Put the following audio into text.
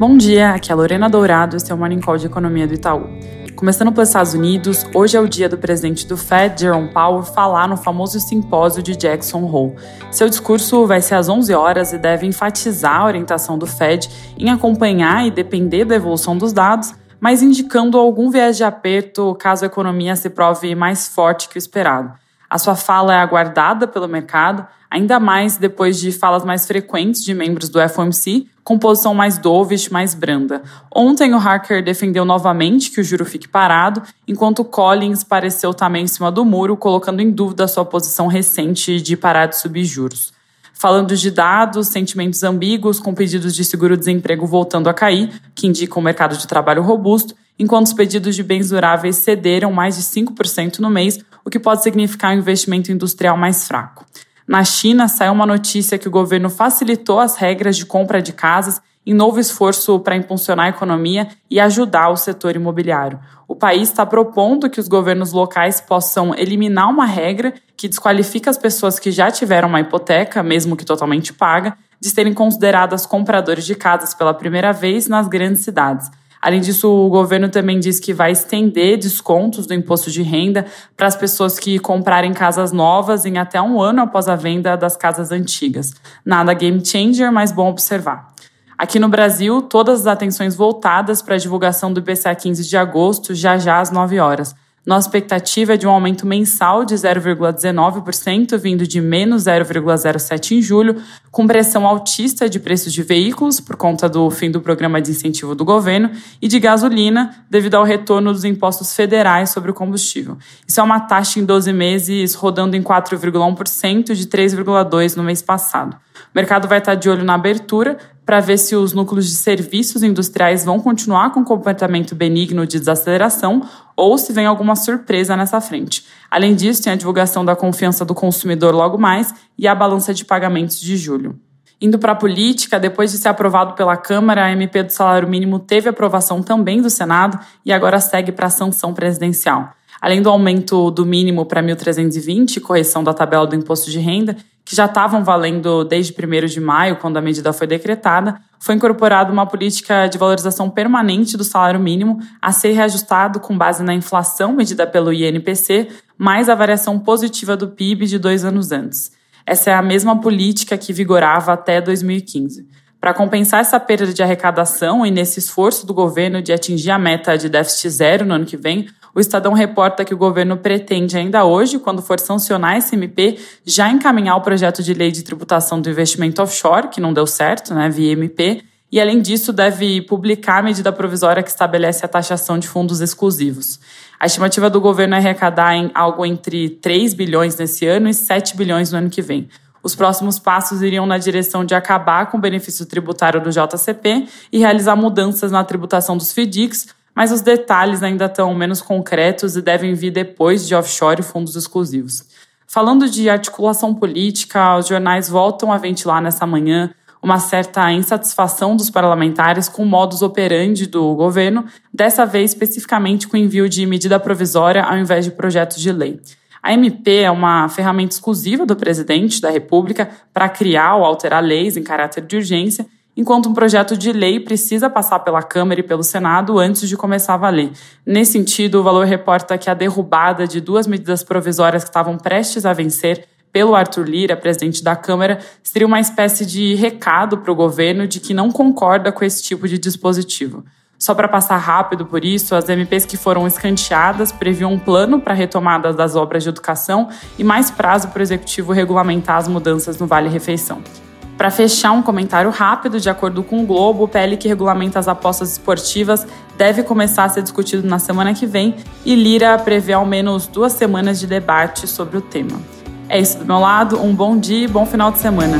Bom dia, aqui é a Lorena Dourado, esse é o Morning Call de Economia do Itaú. Começando pelos Estados Unidos, hoje é o dia do presidente do Fed, Jerome Powell, falar no famoso simpósio de Jackson Hole. Seu discurso vai ser às 11 horas e deve enfatizar a orientação do Fed em acompanhar e depender da evolução dos dados, mas indicando algum viés de aperto caso a economia se prove mais forte que o esperado. A sua fala é aguardada pelo mercado, ainda mais depois de falas mais frequentes de membros do FOMC, com posição mais dovish, mais branda. Ontem o Harker defendeu novamente que o juro fique parado, enquanto Collins pareceu também em cima do muro, colocando em dúvida sua posição recente de parar de subir juros. Falando de dados, sentimentos ambíguos, com pedidos de seguro-desemprego voltando a cair, que indicam um mercado de trabalho robusto, enquanto os pedidos de bens duráveis cederam mais de 5% no mês, o que pode significar um investimento industrial mais fraco. Na China, saiu uma notícia que o governo facilitou as regras de compra de casas em novo esforço para impulsionar a economia e ajudar o setor imobiliário. O país está propondo que os governos locais possam eliminar uma regra que desqualifica as pessoas que já tiveram uma hipoteca, mesmo que totalmente paga, de serem consideradas compradores de casas pela primeira vez nas grandes cidades. Além disso, o governo também diz que vai estender descontos do imposto de renda para as pessoas que comprarem casas novas em até um ano após a venda das casas antigas. Nada game changer, mas bom observar. Aqui no Brasil, todas as atenções voltadas para a divulgação do IPCA 15 de agosto, já já às 9 horas. Nossa expectativa é de um aumento mensal de 0,19%, vindo de menos 0,07% em julho, com pressão altista de preços de veículos, por conta do fim do programa de incentivo do governo, e de gasolina, devido ao retorno dos impostos federais sobre o combustível. Isso é uma taxa em 12 meses rodando em 4,1%, de 3,2% no mês passado. O mercado vai estar de olho na abertura para ver se os núcleos de serviços industriais vão continuar com comportamento benigno de desaceleração ou se vem alguma surpresa nessa frente. Além disso, tem a divulgação da confiança do consumidor logo mais e a balança de pagamentos de julho. Indo para a política, depois de ser aprovado pela Câmara, a MP do salário mínimo teve aprovação também do Senado e agora segue para a sanção presidencial. Além do aumento do mínimo para 1.320, correção da tabela do imposto de renda, que já estavam valendo desde 1 de maio, quando a medida foi decretada, foi incorporada uma política de valorização permanente do salário mínimo a ser reajustado com base na inflação medida pelo INPC, mais a variação positiva do PIB de dois anos antes. Essa é a mesma política que vigorava até 2015. Para compensar essa perda de arrecadação e nesse esforço do governo de atingir a meta de déficit zero no ano que vem, o Estadão reporta que o governo pretende ainda hoje, quando for sancionar esse MP, já encaminhar o projeto de lei de tributação do investimento offshore, que não deu certo, né, via MP, e além disso deve publicar a medida provisória que estabelece a taxação de fundos exclusivos. A estimativa do governo é arrecadar em algo entre 3 bilhões nesse ano e 7 bilhões no ano que vem. Os próximos passos iriam na direção de acabar com o benefício tributário do JCP e realizar mudanças na tributação dos FDICs, mas os detalhes ainda estão menos concretos e devem vir depois de offshore e fundos exclusivos. Falando de articulação política, os jornais voltam a ventilar nessa manhã uma certa insatisfação dos parlamentares com o modus operandi do governo, dessa vez especificamente com o envio de medida provisória ao invés de projetos de lei. A MP é uma ferramenta exclusiva do presidente da República para criar ou alterar leis em caráter de urgência, enquanto um projeto de lei precisa passar pela Câmara e pelo Senado antes de começar a valer. Nesse sentido, o Valor reporta que a derrubada de duas medidas provisórias que estavam prestes a vencer pelo Arthur Lira, presidente da Câmara, seria uma espécie de recado para o governo de que não concorda com esse tipo de dispositivo. Só para passar rápido por isso, as MPs que foram escanteadas previam um plano para retomada das obras de educação e mais prazo para o executivo regulamentar as mudanças no Vale Refeição. Para fechar um comentário rápido, de acordo com o Globo, o PL que regulamenta as apostas esportivas deve começar a ser discutido na semana que vem e Lira prevê ao menos duas semanas de debate sobre o tema. É isso do meu lado, um bom dia e bom final de semana.